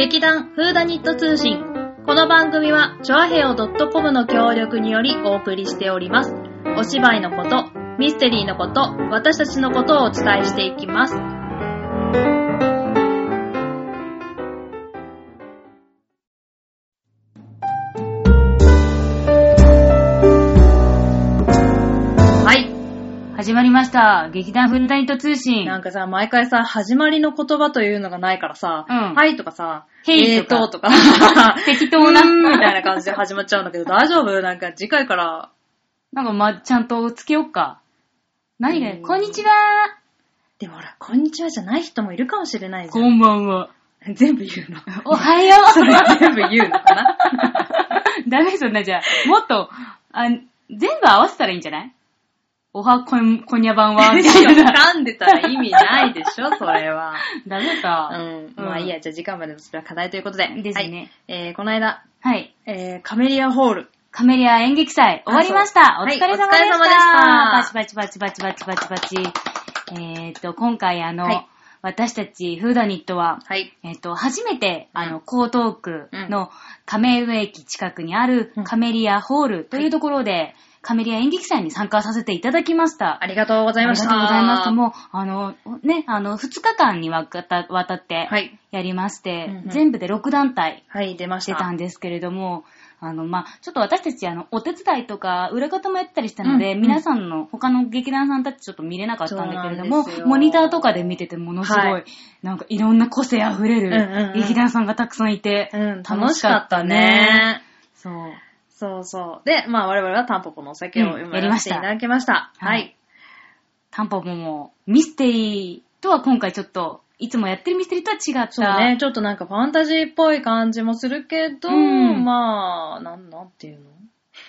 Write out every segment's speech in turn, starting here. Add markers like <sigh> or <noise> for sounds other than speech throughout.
劇団フーダニット通信。この番組は、チョアヘオ .com の協力によりお送りしております。お芝居のこと、ミステリーのこと、私たちのことをお伝えしていきます。始まりました。劇団フンダニット通信。なんかさ、毎回さ、始まりの言葉というのがないからさ、うんはいとかさ、へいえーととか <laughs> 適当な <laughs> みたいな感じで始まっちゃうんだけど、大丈夫？なんか次回から、なんかま、ちゃんとつけよっか。何が、うんこんにちはでもほら、こんにちはじゃない人もいるかもしれないじゃこんばんは。ん。全部言うの。おはよ <laughs> それ全部言うのかな？うダメそんなじゃあ、もっと、あ、全部合わせたらいいんじゃない？おはこん、こんにゃばんは、<laughs> みたいな。噛んでたら意味ないでしょ、<laughs> それは。ダメうか。ん。まあいいや、じゃあ時間までのそれは課題ということで。ですねはい。えー、この間、はい。えー、カメリアホール。カメリア演劇祭、終わりました。お疲れ様でした。はいお疲れ様でしたパチパチパチパチパチパチパチ。えーっと、今回あの、はい私たちフーダニットは、はい。えっと、初めて、うんあの、江東区の亀上駅近くにあるうんカメリアホールというところで、カメリア演劇祭に参加させていただきました。ありがとうございました。ありがとうございます。もう、あの、ね、あの、2日間にわた渡ってはい。やりまして、うんうん全部で6団体はい、出ました。出たんですけれども、あの、まあ、ちょっと私たち、あの、お手伝いとか、裏方もやったりしたので、うんうん皆さんの、他の劇団さんたちちょっと見れなかったんだけれどもモニターとかで見ててものすごい、はいなんかいろんな個性あふれうんうんうんる劇団さんがたくさんいて、うん、楽しかったね。そう。そうそう。で、まあ我々はタンポポのお酒をうん読やりましたませていただきました。ははいい。タンポポも、ミステリーとは今回ちょっと、いつもやってるミステリーとは違った。そうね、ちょっとなんかファンタジーっぽい感じもするけど、うんまあ、なん、なんていうの？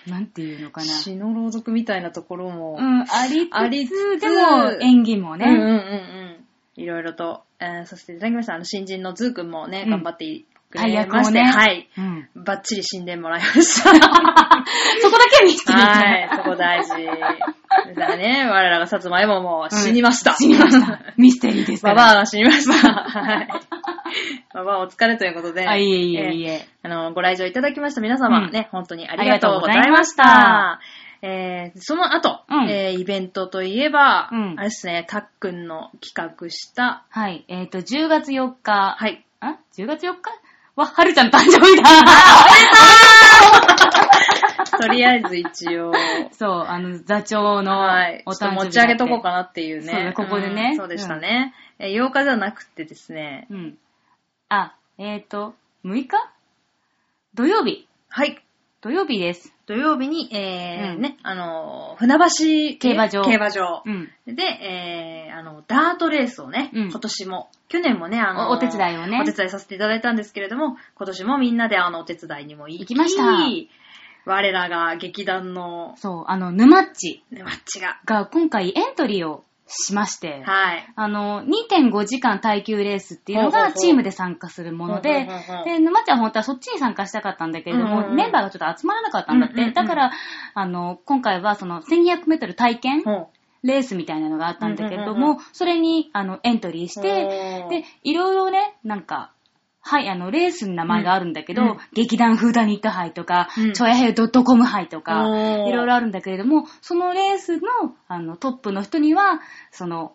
なんていうのかな。詩の朗読みたいなところも、うん、ありつつ、ありつつでも演技もね、うんうんうんうん。いろいろと、えーさせていただきました。あの、新人のズーくんもね、うん頑張ってくれまして、ね。はい。うん。バッチリ死んでもらいました。<laughs> そこだけはミステリーはい、そこ大事。だね、<laughs> 我らが薩摩エモも死にました。死にました。ミステリーですかバら。バアが死にました。<laughs> はい。ババアお疲れということで。あ、いえいええーいえ。あの、ご来場いただきました皆様、うんね、本当にありがとうございました。えー、その後、うんえーイベントといえば、うんあれですね、たっくんの企画した、はい。えっ、と、10月4日。はい。あ ?10 月4日？は、はるちゃんの誕生日だとりあえず一応、そう、あの、座長のはい。おちょっと誕生日だって。持ち上げとこうかなっていうね。そうねここでねうんそうでしたね。えー8日じゃなくてですね、うん。あ、えっ、と、6日？土曜日。はい。土曜日です。土曜日に、えーうん。ね、あの、船橋競馬場。競馬場。うん。で、えー、あの、ダートレースをね、うん。今年も、去年もね、あの、おお手伝いをね。お手伝いさせていただいたんですけれども、今年もみんなであの、お手伝いにも行き行きました。我らが劇団の、そう、あの、沼っち。ね、マッチが、が今回エントリーをしまして、はい。あの、2.5時間耐久レースっていうのがチームで参加するもので、で、沼ちゃん本当はそっちに参加したかったんだけれども、うんうんうん。メンバーがちょっと集まらなかったんだって。だから、あの、今回はその1200メートル体験ほレースみたいなのがあったんだけれども、それにあのエントリーして、で、いろいろね、なんか、はい、あの、レースの名前があるんだけど、うん。うん劇団フーダニット杯とか、うん。チョヤヘドットコム杯とか、いろいろあるんだけれども、そのレースの、あの、トップの人には、その、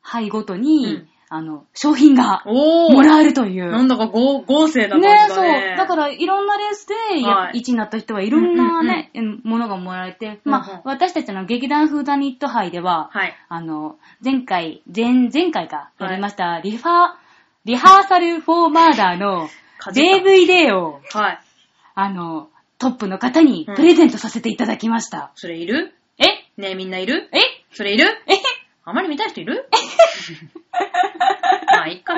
杯ごとに、うん。あの、商品がもらえるという。なんだか豪豪勢な感じねだね。そう。だから、いろんなレースで、はい。1になった人はいろんなね、ものがもらえて、まうんうんあ、私たちの劇団フーダニット杯では、はい。あの、前回、前、前回か、やりました、リファ、リハーサルフォーマーダーの DVD を、はい。あの、トップの方にプレゼントさせていただきました。それいる？え？ねえ、みんないる？え？それいる？え？あまり見たい人いる？<laughs> まあ、いいか。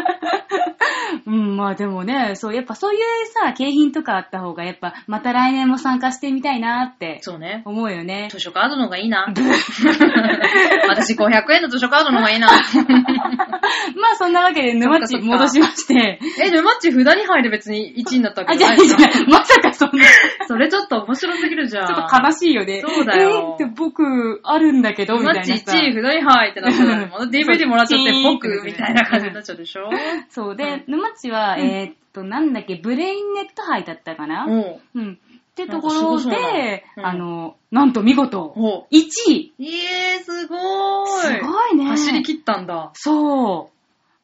うん、まあでもね、そう、やっぱそういうさ、景品とかあった方が、やっぱ、また来年も参加してみたいなってそうね。思うよね。図書カードの方がいいな。<laughs> 私500円の図書カードの方がいいな。<laughs> まあそんなわけで沼っちそっかそっか戻しまして。え、で、マッチ札に入で別に1位になったわあ、けじゃあ、じゃあ、まさかそんな、ちそれちょっと面白すぎるじゃん。ょっと悲しいよね。そうだよえーって僕、あるんだけど、みたいなさ。1位札に入ってなったら、また DVD もらっちゃって僕みたいな感じになっちゃうでしょ？そうで、沼っちは、うん。えーと、なんだっけ、ブレインネット杯だったかな？おううん。ってとこなんかすごろそうな。で、うん。あの、なんと見事、お。う1位。いえー、すごーい。すごいね。走り切ったんだ。そ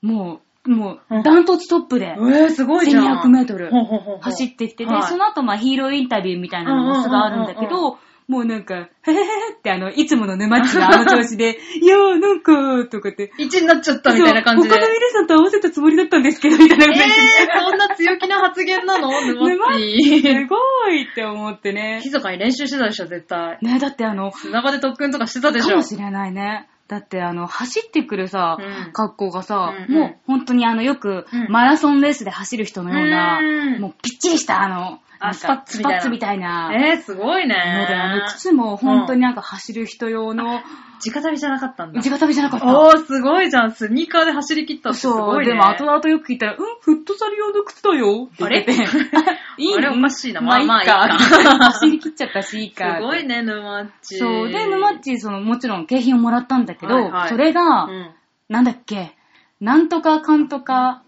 う。もう、もうダントツトップで。え、ー、すごいじゃん。1200メートルほうほうほうほう。走ってきて、で、はい。その後、まあ、ヒーローインタビューみたいなのもすがあるんだけど、もうなんか、へへへってあの、いつもの沼っちがあの調子で、<laughs> いやーなんか、とかって、1になっちゃったみたいな感じで。そう他の皆さんと合わせたつもりだったんですけど、みたいな感じで。えー、そんな強気な発言なの？<laughs> 沼沼っっちすごいって思ってね。密かに練習してたでしょ、絶対。ね、だってあの、砂場で特訓とかしてたでしょ。かもしれないね。だってあの、走ってくるさ、うん格好がさ、うんうんもう本当にあの、よくうんマラソンレースで走る人のような、うんもうぴっちりしたあの、あスパッツみたいなスパッツみたいな。えー、すごいね。ので、あの、靴も本当になんか走る人用の、直旅じゃなかったんだ。直旅じゃなかった。おー、すごいじゃん。スニーカーで走り切ったってすそう、ごいね。でも後々よく聞いたら、うん、フットサル用の靴だよって言ってて。<laughs> いいあれおかしいなまあいいまあいいか走り切っちゃったしいいか。すごいね、沼っち。そう。で、沼っち、その、もちろん景品をもらったんだけど、はいはいそれが、うん。なんだっけ、なんとかかんとか、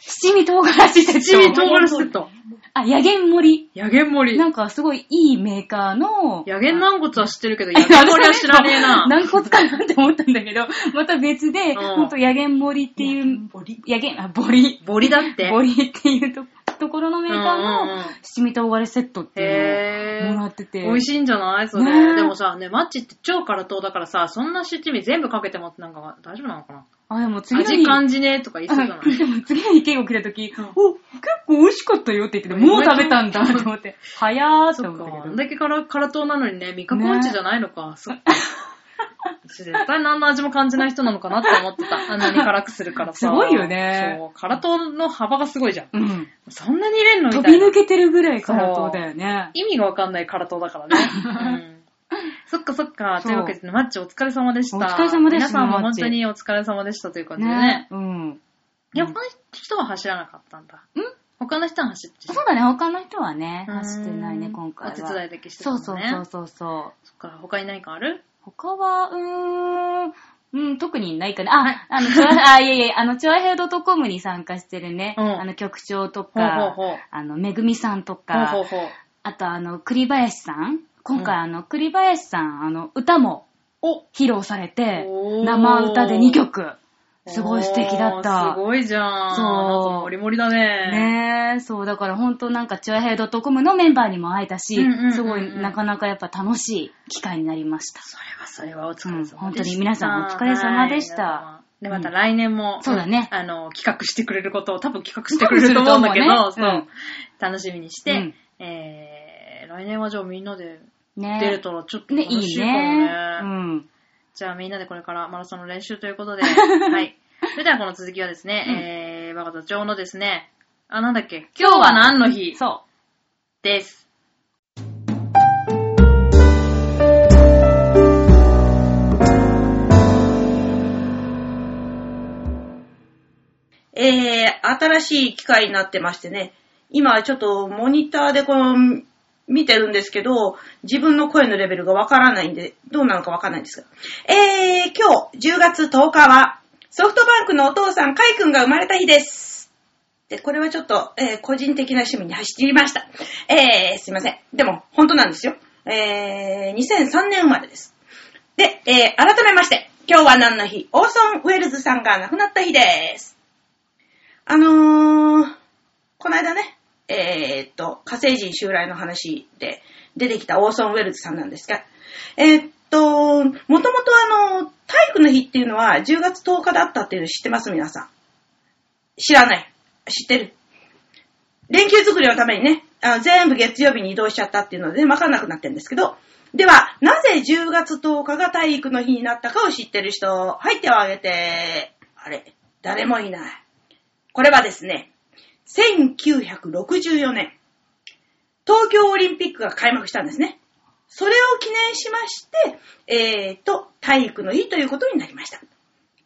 七味唐辛子セット。七味唐辛子セット。あ、野源盛野源盛り。り。なんかすごいいいメーカーの、野源軟骨は知ってるけど、野源盛りは知らねえな。軟骨かなって思ったんだけど、<laughs> また別で、んほんと野源盛りっていう、野源、あ、ボリ。ボリだって。ボリっていうとところのメーカーの七味唐辛子セットっていうのをもらってて。美味しいんじゃない？それ。でもさ、ね、マッチって超辛党だからさ、そんな七味全部かけてもなんか大丈夫なのかな？あ、でも次の日。味感じねえとか言いそうじゃないでも次の日ケイゴ来た時、うんお、結構美味しかったよって言ってて、もう食べたんだと思って、早ーって。思ったけど。あんだけ辛辛党なのにね、味覚音痴じゃないのか。そっか。私絶対何の味も感じない人なのかなって思ってた。<laughs> あんなに辛くするからさ。すごいよねそう。辛党の幅がすごいじゃん。うん。そんなに入れんのみ飛たいな。び抜けてるぐらい辛党だよね。意味がわかんない辛党だからね。<laughs> うん <laughs> そっかそっか。というわけで、マッチお疲れ様でした。お疲れ様でした皆さんも本当にお疲れ様でしたという感じでねね。。うん。いや、他の人は走らなかったんだ。ん？他の人は走ってそうだね、他の人はね、うん走ってないね、今回は。お手伝いだけしてたね。うそうそうそうそう。そっか、他に何かある？他は、うーん、うん、特にないかな。あ、あの、チョア、あ、いえいえ、あの、チョアヘイ .com に参加してるね、うんあの、局長とほうほうか、ほう。あの、めぐみさんとほうか、ほうほう。あとあの、栗林さん今回うんあの、栗林さん、あの、歌もお披露されて生歌で2曲。すごい素敵だったす。ごいじゃん。そうなんかモリモリだね。ねえ、そう、だから本当なんか、チュアヘイ .com のメンバーにも会えたしうんうんうんうん、すごいなかなかやっぱ楽しい機会になりました。それはそれはお疲れ様でした。うん本当に皆さんお疲れ様でしたはいで、また来年も、そうだねあの、企画してくれることを多分企画してくれると思うんだけど、多分すそう楽しみにして、うんえー、来年はじゃあみんなでね出れたらちょっとね、いいね。ね。うん。じゃあみんなでこれからマラソンの練習ということで、<laughs> はい。それではこの続きはですね、うんえー、バカ座長のですね、あ、なんだっけ、今日は何の日？そです。えー、新しい機械になってましてね、今ちょっとモニターでこの、見てるんですけど、自分の声のレベルがわからないんで、どうなのかわからないんですが。えー、今日10月10日は、ソフトバンクのお父さん、カイ君が生まれた日です。で、これはちょっと、えー個人的な趣味に走りました。えー、すいません。でも、本当なんですよ。えー、2003年生まれです。で、えー、改めまして、今日は何の日？オーソン・ウェルズさんが亡くなった日です。あのー、えっと、火星人襲来の話で出てきたオーソン・ウェルズさんなんですが、えっと、もともとあの、体育の日っていうのは10月10日だったっていうの知ってます？皆さん。知らない。知ってる。連休作りのためにね、あの全部月曜日に移動しちゃったっていうので、ねわかんなくなってるんですけど、では、なぜ10月10日が体育の日になったかを知ってる人、はい、手を挙げて、あれ、誰もいない。これはですね、1964年、東京オリンピックが開幕したんですね。それを記念しまして、えーと、体育の日ということになりました。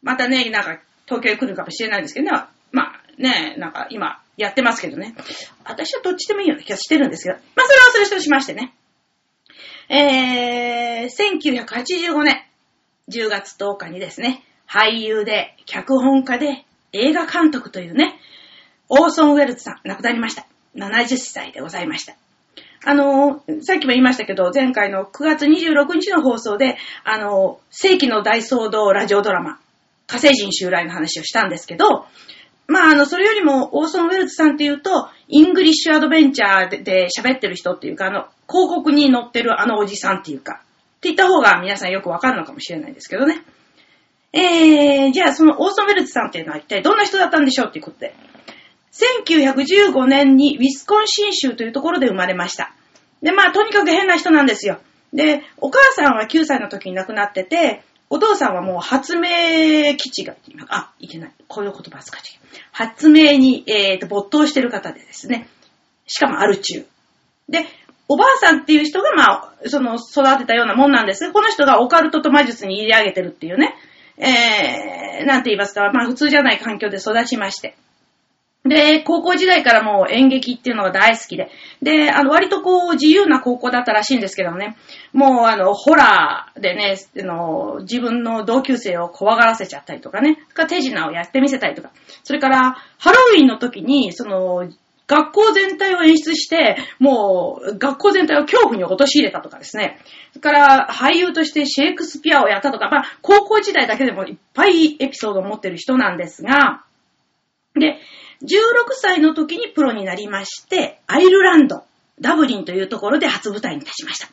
またね、なんか、東京へ来るかもしれないんですけどね、まあね、なんか今やってますけどね。私はどっちでもいいような気がしてるんですけど、まあそれはそれとしましてね。えー、1985年10月10日にですね、俳優で、脚本家で、映画監督というね、オーソン・ウェルズさん、亡くなりました。70歳でございました。あのー、さっきも言いましたけど、前回の9月26日の放送で、あのー、世紀の大騒動ラジオドラマ、火星人襲来の話をしたんですけど、まあ、あの、それよりも、オーソン・ウェルズさんっていうと、イングリッシュアドベンチャーで喋ってる人っていうか、あの、広告に載ってるあのおじさんっていうか、って言った方が皆さんよくわかるのかもしれないんですけどね。えー、じゃあそのオーソン・ウェルツさんっていうのは一体どんな人だったんでしょうっていうことで。1915年にウィスコンシン州というところで生まれました。で、まあ、とにかく変な人なんですよ。で、お母さんは9歳の時に亡くなってて、お父さんはもう発明基地が、あ、いけない。こういう言葉使っちゃいけない。発明に、えー、と没頭してる方でですね。しかもアル中。で、おばあさんっていう人が、まあ、その、育てたようなもんなんです、この人がオカルトと魔術に入れ上げてるっていうね、えー、なんて言いますか、まあ普通じゃない環境で育ちまして。で、高校時代からもう演劇っていうのが大好きで。で、あの、割とこう、自由な高校だったらしいんですけどね。もう、あの、ホラーでね、あの、自分の同級生を怖がらせちゃったりとかね。か手品をやってみせたりとか。それから、ハロウィンの時に、その、学校全体を演出して、もう、学校全体を恐怖に陥れたとかですね。それから、俳優としてシェイクスピアをやったとか、まあ、高校時代だけでもいっぱいエピソードを持ってる人なんですが、で、16歳の時にプロになりまして、アイルランド、ダブリンというところで初舞台に立ちました。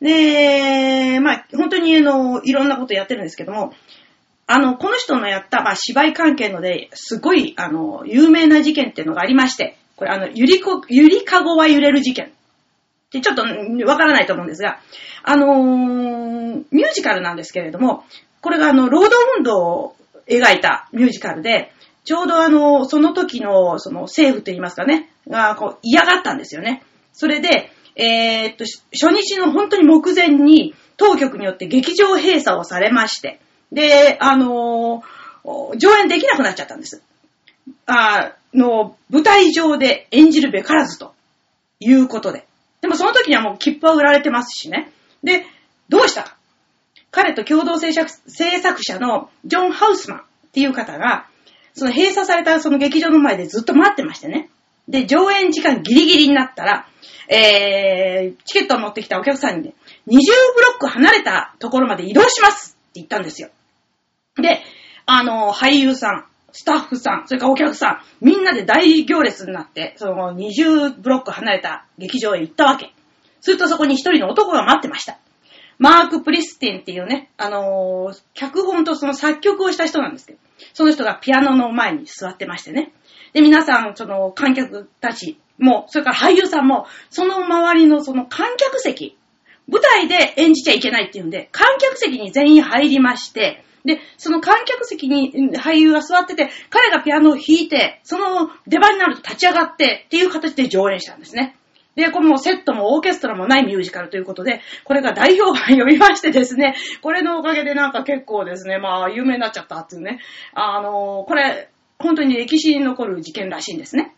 で、まあ、本当にあの、いろんなことやってるんですけども、あの、この人のやった、まあ、芝居関係ので、すごい、あの、有名な事件っていうのがありまして、これあの、ゆりこ、ゆりかごは揺れる事件。ってちょっとわからないと思うんですが、あのーミュージカルなんですけれども、これがあの、労働運動を描いたミュージカルで、ちょうどあの、その時の、その政府といいますかね、が、こう、嫌がったんですよね。それで、えーっと、初日の本当に目前に、当局によって劇場閉鎖をされまして、で、あのー上演できなくなっちゃったんです。あの、舞台上で演じるべからずということで。でもその時にはもう切符は売られてますしね。で、どうしたか。彼と共同制作制作者のジョン・ハウスマンっていう方が、その閉鎖されたその劇場の前でずっと待ってましてね。で、上演時間ギリギリになったら、えー、チケットを持ってきたお客さんにね、20ブロック離れたところまで移動しますって言ったんですよ。で、あの、俳優さん、スタッフさん、それからお客さん、みんなで大行列になって、その20ブロック離れた劇場へ行ったわけ。するとそこに一人の男が待ってました。マーク・プリスティンっていうね、あのー脚本とその作曲をした人なんですけど、その人がピアノの前に座ってましてね。で、皆さん、その観客たちも、それから俳優さんも、その周りのその観客席、舞台で演じちゃいけないっていうんで、観客席に全員入りまして、で、その観客席に俳優が座ってて、彼がピアノを弾いて、その出番になると立ち上がってっていう形で上演したんですね。で、これもセットもオーケストラもないミュージカルということで、これが大評判呼びましてですね、これのおかげでなんか結構ですね、まあ有名になっちゃったっていうね、あのこれ、本当に歴史に残る事件らしいんですね。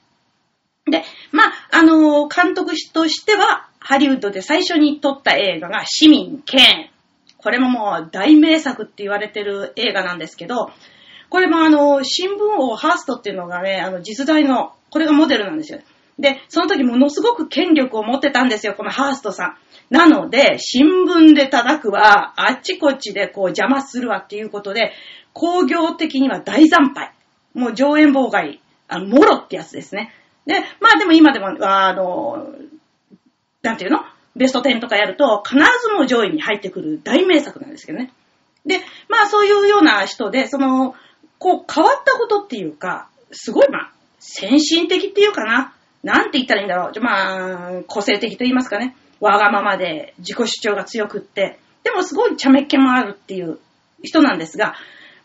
で、まあ、あの監督としては、ハリウッドで最初に撮った映画が、市民権。これももう大名作って言われてる映画なんですけど、これもあの、新聞王ハーストっていうのがね、あの、実在の、これがモデルなんですよ。で、その時ものすごく権力を持ってたんですよ、このハーストさん。なので、新聞で叩くわ、あっちこっちでこう邪魔するわっていうことで、工業的には大惨敗。もう上演妨害、あの、もろってやつですね。で、まあでも今でも、あの、なんていうの？ベスト10とかやると、必ずもう上位に入ってくる大名作なんですけどね。で、まあそういうような人で、その、こう変わったことっていうか、すごいまあ、先進的っていうかな。なんて言ったらいいんだろう。ちょまあ、個性的と言いますかね。わがままで自己主張が強くって、でもすごい茶目っ気もあるっていう人なんですが、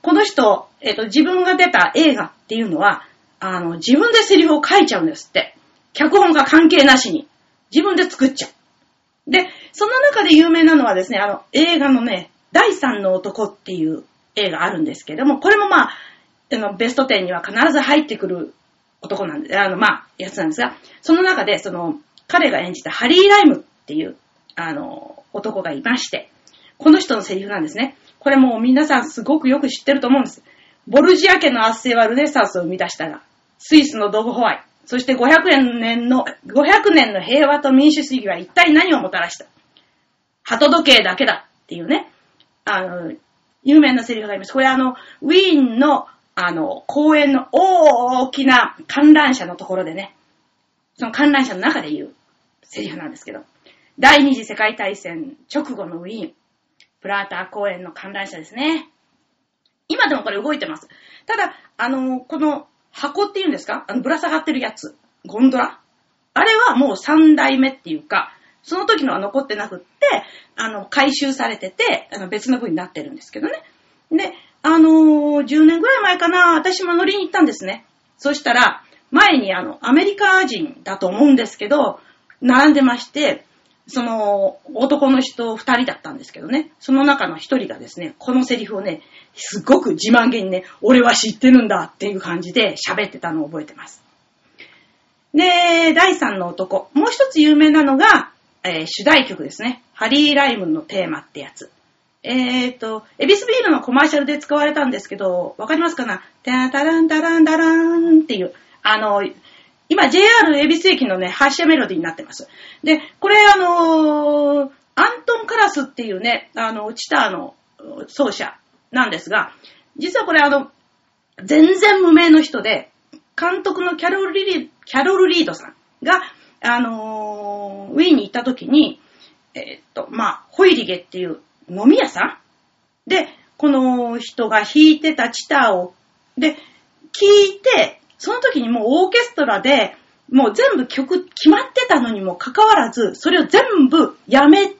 この人、えっ、と、自分が出た映画っていうのは、あの、自分でセリフを書いちゃうんですって。脚本が関係なしに。自分で作っちゃう。で、その中で有名なのはですね、あの、映画のね、第三の男っていう映画あるんですけども、これもまあ、あの、ベスト10には必ず入ってくる男なんで、あの、まあ、やつなんですが、その中で、その、彼が演じたハリー・ライムっていう、あの、男がいまして、この人のセリフなんですね。これもう皆さんすごくよく知ってると思うんです。ボルジア家の圧政はルネサンスを生み出したが、スイスのドブホワイ、そして500年の、500年の平和と民主主義は一体何をもたらした鳩時計だけだっていうね、あの、有名なセリフがあります。これあの、ウィーンの、あの、公園の大きな観覧車のところでね、その観覧車の中で言うセリフなんですけど、第二次世界大戦直後のウィーン、プラーター公園の観覧車ですね。今でもこれ動いてます。ただ、あの、この箱っていうんですか？あの、ぶら下がってるやつ。ゴンドラあれはもう3代目っていうか、その時のは残ってなくって、あの、回収されてて、あの別の部になってるんですけどね。で、あのー10年ぐらい前かな、私も乗りに行ったんですね。そしたら、前にあの、アメリカ人だと思うんですけど、並んでまして、その、男の人二人だったんですけどね、その中の一人がですね、このセリフをね、すっごく自慢げにね、俺は知ってるんだっていう感じで喋ってたのを覚えてます。で、第三の男。もう一つ有名なのが、えー主題曲ですね。ハリー・ライムのテーマってやつ。えーと、エビスビールのコマーシャルで使われたんですけど、わかりますかな？タタランタランタランっていう、あの、今 JR エビス駅のね、発車メロディーになってます。で、これあのーアントン・カラスっていうね、あの、チターの奏者なんですが、実はこれあの、全然無名の人で、監督のキャロル・リーキャロルリードさんが、あのーウィーンに行った時に、えーっと、まあ、ホイリゲっていう飲み屋さん？で、この人が弾いてたチターを、で、聞いて、その時にもうオーケストラで、もう全部曲決まってたのにもかかわらず、それを全部やめて、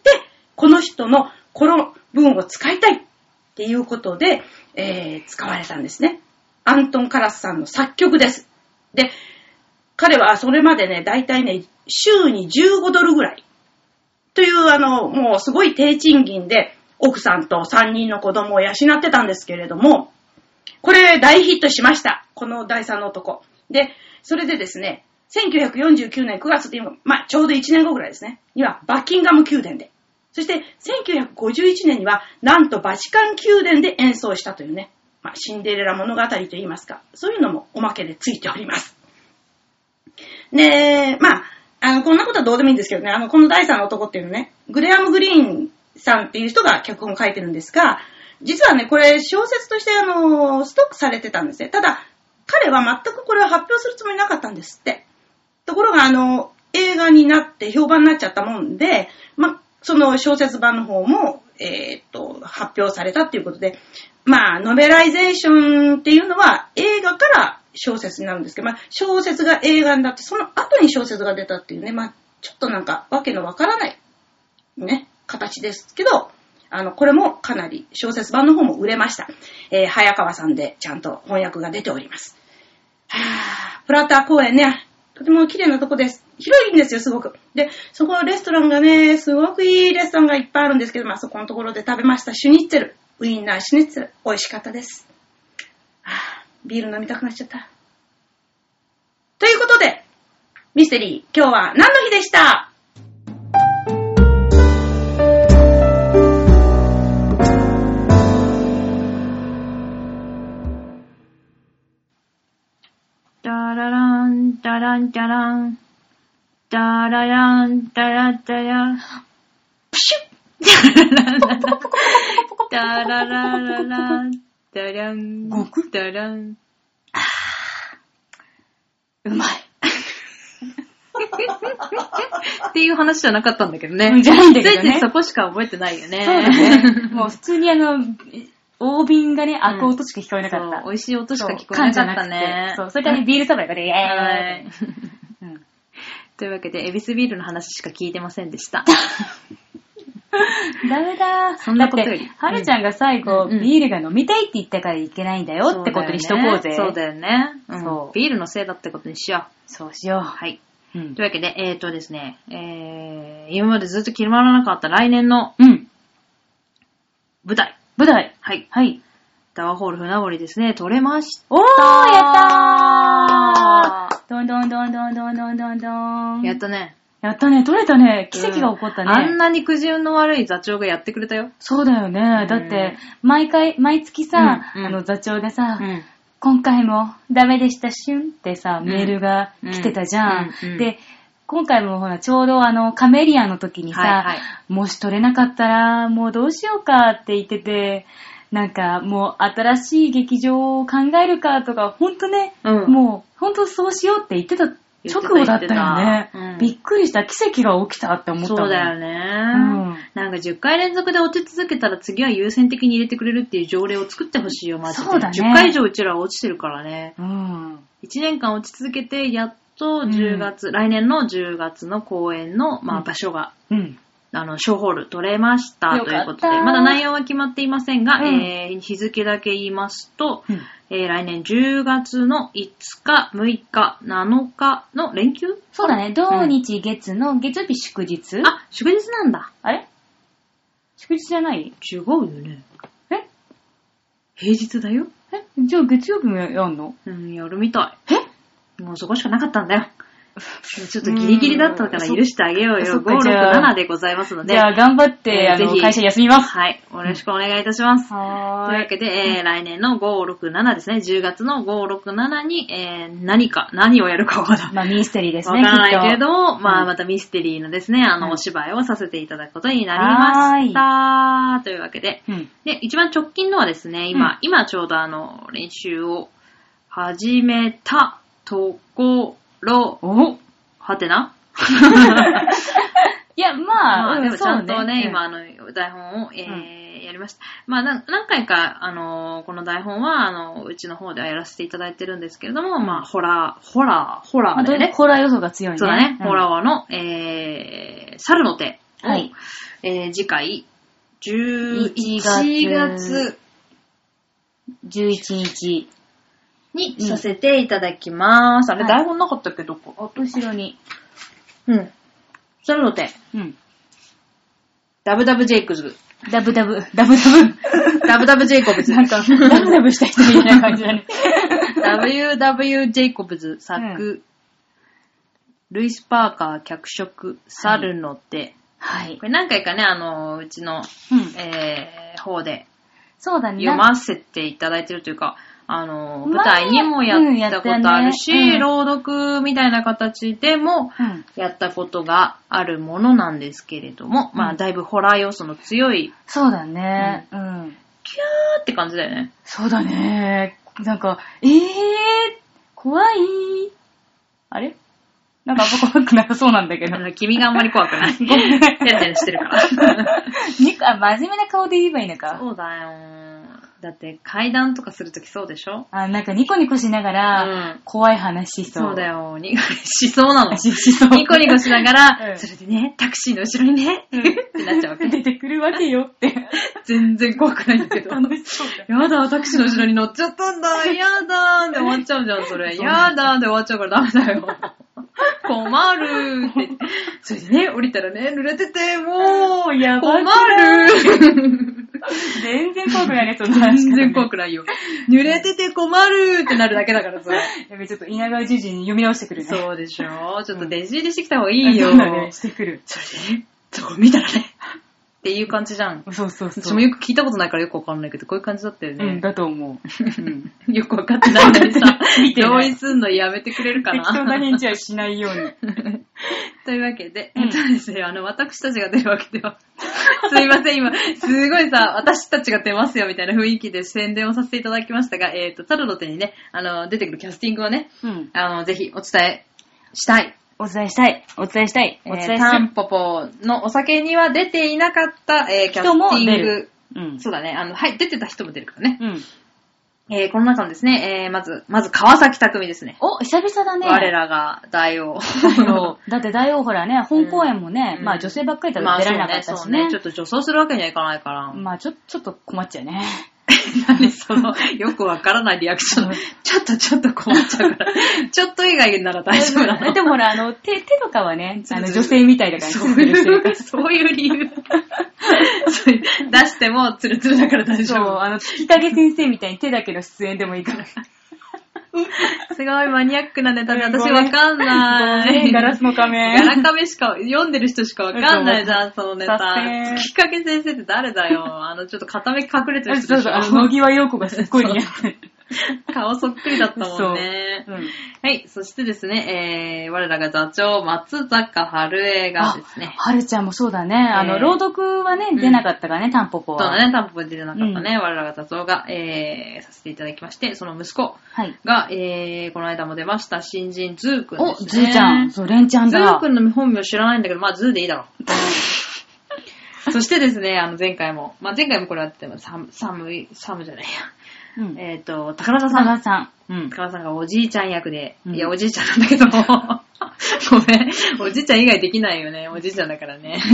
この人のこの文を使いたいっていうことで、えー使われたんですね。アントン・カラスさんの作曲です。で、彼はそれまでね、だいたいね、週に15ドルぐらい。という、あの、もうすごい低賃金で、奥さんと3人の子供を養ってたんですけれども、これ大ヒットしました。この第三の男。で、それでですね、1949年9月っていう、まあ、ちょうど1年後ぐらいですね、にはバッキンガム宮殿で。そして、1951年には、なんとバチカン宮殿で演奏したというね、まあ、シンデレラ物語といいますか、そういうのもおまけでついております。で、まあ、あの、こんなことはどうでもいいんですけどね、あの、この第三の男っていうのね、グレアム・グリーンさんっていう人が脚本を書いてるんですが、実はね、これ小説としてあの、ストックされてたんですね。ただ、彼は全くこれを発表するつもりなかったんですって。ところが、あの、映画になって評判になっちゃったもんで、ま、その小説版の方も、えーっと、発表されたっていうことで、まあ、ノベライゼーションっていうのは映画から小説になるんですけど、まあ、小説が映画になって、その後に小説が出たっていうね、まあ、ちょっとなんか、わけのわからない、ね、形ですけど、あの、これもかなり小説版の方も売れました。えー早川さんでちゃんと翻訳が出ております。はぁ、プラター公園ね、とても綺麗なとこです。広いんですよ、すごく。で、そこのレストランがね、すごくいいレストランがいっぱいあるんですけど、まあそこのところで食べました。シュニッツェル。ウインナーシュニッツェル。美味しかったです。はぁ、ビール飲みたくなっちゃった。ということで、ミステリー、今日は何の日でした？ラン、ダラン、ダラン。ダララン、ダラダラン。プシュッダラララダララララン、ダラン、ごラン。うまい。っていう話じゃなかったんだけどね。うんじゃないんだけどねそこしか覚えてないよね。そうだね。<laughs> もう普通にあの、大瓶がね、開く音しか聞こえなかった。そう美味しい音しか聞こえ缶なかったね。そう、それからね、ビールサプライがね、はいえーうんというわけで、エビスビールの話しか聞いてませんでした。<laughs> ダメだそんなことよりだって、はるちゃんが最後、うんうんビールが飲みたいって言ったからいけないんだよってことにしとこうぜ。そうだよね。そうだよね。そううんビールのせいだってことにしよそうしよう。はい。う。うんというわけで、えーとですね、えー、今までずっと決まらなかった来年のうん。舞台。舞台。はい。はい。タワーホール船堀ですね、取れました。おーやったーどんどんどんどんどんどんどんどん。やったね。やったね、取れたね。奇跡が起こったね。あんなにくじ運の悪い座長がやってくれたよ。そうだよね。だって、毎回、毎月さ、うんうんあの座長でさ、うん。今回もダメでしたしゅんってさ、んメールが来てたじゃん。うんうんで、今回もほら、ちょうどあの、カメリアンの時にさ、はいはいもし撮れなかったら、もうどうしようかって言ってて、なんかもう新しい劇場を考えるかとか、ほんとね、うんもうほんとそうしようって言ってた直後だったよね。うんびっくりした。奇跡が起きたって思ったそうだよね、んなんか10回連続で落ち続けたら次は優先的に入れてくれるっていう条例を作ってほしいよ、マジで。そうだね10回以上うちらは落ちてるからね。うん。1年間落ち続けて、やっと10月、来年の10月の公演の、まあ、うん。場所が、うん。あの、ショーホール取れましたということで、まだ内容は決まっていませんが、うん。えー日付だけ言いますと、うん。えー来年10月の5日、6日、7日の連休？そうだね。土日月の月曜日祝日、あ、祝日なんだ。あれ？祝日じゃない？違うよね。え？平日だよ。え？じゃあ月曜日もやんの？うん、やるみたい。え？もうそこしかなかったんだよ。<laughs> ちょっとギリギリだったから許してあげようよ。そっかじゃあ567でございますので。じゃあ頑張って、えーぜひ会社休みます。はい。よろしくお願いいたします。はというわけで、えー来年の567ですね。10月の567に、えー何か、何をやるかわからない。まあ、ミステリーですわね、からないけれ。ども、まあ、うんまたミステリーのですね、あの、うんお芝居をさせていただくことになりました。というわけで、うん。で、一番直近のはですね、今、うん今ちょうどあの、練習を始めたところ、おはてな、<laughs> いや、まあ、まあ、うんでもちゃんとね、ね。今、あの、台本を、えーやりました。まあ、な何回か、あの、この台本は、あの、うちの方ではやらせていただいてるんですけれども、まあ、ホラー、ホラー、ホラーだよね。ホラー要素が強いね。そうだね、ん。ホラーの、えー、猿の手を、はい。えー次回、11 1月。11日。にさせていただきます。あれ、はい台本なかったっけ、どこ？あ、後ろに。うん。猿の手、うん。ダブダブジェイクズ、ダブダブ、ダブダブ。<laughs> ダブダブジェイコブズ。なんか、ダブダブした人みたいな感じだね。WW ジェイコブズ作、ルイス・パーカー脚色、猿の手。はいこ。れ何回かね、あの、うちの、うん。えー、方でそうだね。読ませていただいてるというか、あの、舞前台にもやったことあるし、うんねうん朗読みたいな形でもうん。やったことがあるものなんですけれども、まあ、うんだいぶホラー要素の強い、そうだね。うん。キャーって感じだよね。そうだね。なんか、えー、怖い。あれ？なんかあんま怖くなさそうなんだけど <laughs> 君があんまり怖くない。テンテンしてるから。<laughs> にあ、真面目な顔で言えばいいのか。そうだよ。だって階段とかするときそうでしょ？あ、なんかニコニコしながら、うん怖い話しそう。そうだよ。にしそうなの。し <laughs> しそう。ニコニコしながら、うんそれでね、タクシーの後ろにね、ってなっちゃうわけ。出てくるわけよって。全然怖くないんだけど。楽しそうだ。やだ、タクシーの後ろに乗っちゃったんだ、やだーで終わっちゃうじゃん、それ。<laughs> そうやだーで終わっちゃうからダメだよ。困るーって。それでね、降りたらね、濡れてて、もう、やば困る全然怖くないね、そんな話。全然怖くくないよ。濡れてて困るってなるだけだから、それ。やべ、ちょっと稲川淳二に読み直してくるね。そうでしょちょっと弟子入りしてきた方がいいよ。そうだね、<laughs> してくる。それでね、そこ見たらね、っていう感じじゃん。そうそうそう。私もよく聞いたことないからよくわかんないけど、こういう感じだったよね。うん、だと思う。うん。よくわかってないのにさ <laughs> 同意すんのやめてくれるかな適当な返事はしないように。<laughs> というわけで、うんえっとですね、あの、私たちが出るわけでは、<laughs> すいません、今、すごいさ、私たちが出ますよみたいな雰囲気で宣伝をさせていただきましたが、えっ、と、タルロテにね、あの、出てくるキャスティングをね、うん。あの、ぜひお伝えしたい。お伝えしたい。お伝えしたい。おお伝えする。タンポポのお酒には出ていなかった、えーキャスティング出る。うん。そうだね。あの、はい、出てた人も出るからね。うん。えーこの中のですね、えーまず、まず川崎匠ですね。お、久々だね。我らが大王。そ <laughs> うだって大王ほらね、本公演もね、うんまあ女性ばっかりだまあと出られなかったしね。そうね。ちょっと女装するわけにはいかないから。まあちょ、ちょっと困っちゃうね。<laughs> 何その、よくわからないリアクション。ちょっとちょっと困っちゃうから。<laughs> ちょっと以外なら大丈夫なの。<laughs> でもほら、あの、手、手とかはね、あの、女性みたいだから、そういう、そういう理由。出してもツルツルだから大丈そう、夫。あの、月影先生みたいに手だけの出演でもいいから。<laughs> すごいマニアックなネタで私わかんない。ガラスの仮面。ガラカメしか、読んでる人しかわかんないじゃん、そのネタさせ。月影先生って誰だよ。あの、ちょっと片目隠れてる人そうそう、あ。の、野際陽子がすっごい似合ってる。<laughs> 顔そっくりだったもんね。うん。はい。そしてですね、えー、我らが座長、松坂春江がですね、はるちゃんもそうだね。あの、えー朗読はね、うん出なかったからね、タンポポは。そうだね、タンポポ出てなかったね、我らが座長が、えー、させていただきまして、その息子はい。が、えー、この間も出ました、新人ズーくんお、ですね。ズーちゃん。そう、レンちゃんズーだ。くんの本名知らないんだけど、まあ、ズーでいいだろう。<laughs> そしてですね、あの、前回も、まあ、前回もこれやっても、サム、サム、サムじゃないうん。や。えっ、と、宝田さん。宝田さん。うん。宝田さんがおじいちゃん役で、うんいや、おじいちゃんなんだけど、<laughs> ごめん、おじいちゃん以外できないよね、おじいちゃんだからね。<laughs>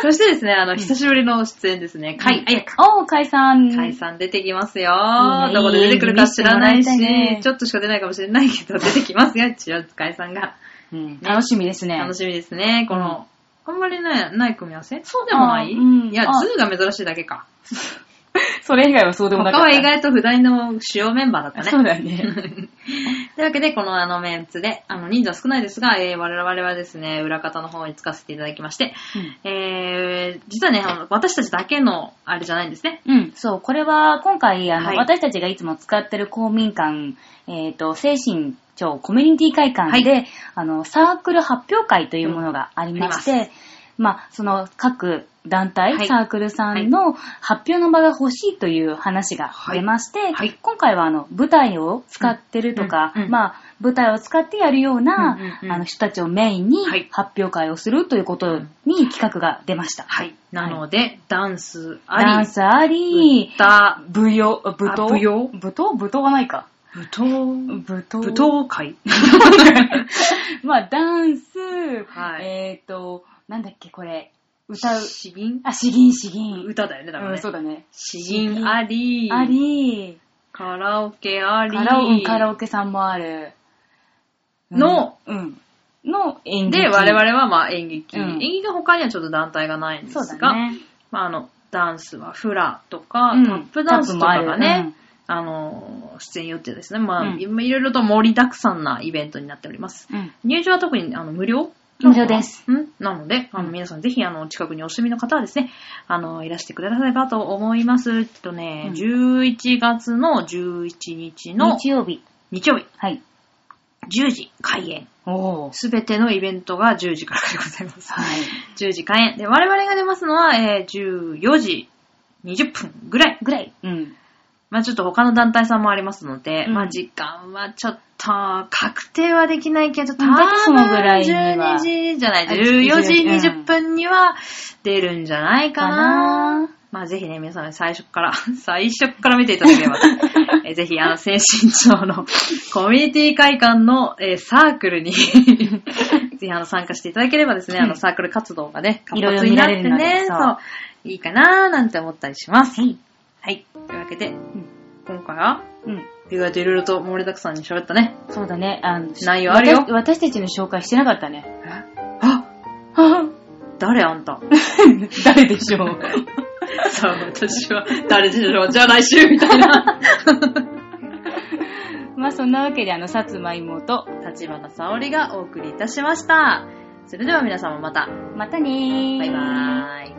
そしてですね、あの、久しぶりの出演ですね、甲斐彩香。おー、甲斐さん。甲斐さん出てきますよいいねどこで出てくるか知らないし、見せてもらいたいねちょっとしか出ないかもしれないけど、出てきますよ、一応、さんが。うん楽しみですね。楽しみですね。この、あんまりね、ない組み合わせ？そうでもない、あうんいや、あズーが珍しいだけか。<laughs> それ以外はそうでもなかった。他は意外と不代の主要メンバーだったね。そうだね。<laughs> というわけで、このあのメンツで、あの人数は少ないですが、えー、我々はですね、裏方の方につかせていただきまして、えー、実はね、あの私たちだけのあれじゃないんですね。うん、そう、これは今回、あの、はい私たちがいつも使ってる公民館、えっ、と、精神庁コミュニティ会館で、あの、サークル発表会というものがありまして、うんあまあ、その各団体、はい。サークルさんの発表の場が欲しいという話が出まして、はい。今回はあの舞台を使ってるとか、うんうんまあ舞台を使ってやるような、うんうんうん。あの人たちをメインにはい。発表会をするということに企画が出ました。はい。なので、ダンスあり、ダンスあり、歌、舞踊、舞踏あ舞踊？舞踏舞踏はないか。舞踏、舞踏舞踏会。<laughs> まあ、ダンス、はい。えっ、と、なんだっけ、これ、歌う。詩吟？あ、詩吟、詩吟。歌だよね、だからうん、ね。そうだね。詩吟あり、あり、カラオケあり、カラオうんカラオケさんもある。のうん、の演劇。で、我々はまあ演劇、うん演劇の他にはちょっと団体がないんですが、だね。まああの、ダンスはフラとか、うんタップダンスとかがねる、あの、出演予定ですね。まあ、うんいろいろと盛りだくさんなイベントになっております。うん。入場は特にあの無料？無料です。うんなので、あの、うん皆さんぜひ、あの、近くにお住みの方はですね、あの、いらしてくださればと思います。えっとね、うん11月の11日の日曜日。日曜日、はい。10時開演。すべてのイベントが10時からでございます。はい。10時開演。で、我々が出ますのは、えー、14時20分ぐらい。ぐらい。うん。まあちょっと他の団体さんもありますので、うんまあ時間はちょっと確定はできないけど、多うん大体そのぐらいには12時じゃない、あ14時うん20分には出るんじゃないかかな。なまあぜひね、皆さん最初から、<laughs> 最初から見ていただければ。<laughs> えーぜひ、あの、精神庁のコミュニティ会館の、えーサークルに <laughs> ぜひ、あの、参加していただければですね、あの、サークル活動がね、活いろいろ発になってね、でそうそう、いいかなーなんて思ったりします。はい。はい。というわけで、今回は、うん。意外といろいろと盛りだくさんに喋ったね。そうだね。あの内容あるよ私私たちの紹介してなかったね。あは誰あんた？<laughs> 誰でしょう？<laughs> さあ、私は、誰でしょう？じゃあ来週みたいな。<laughs> まあそんなわけであの、さつまいもと、立花沙織がお送りいたしました。それでは皆様また。またねー。バイバーイ。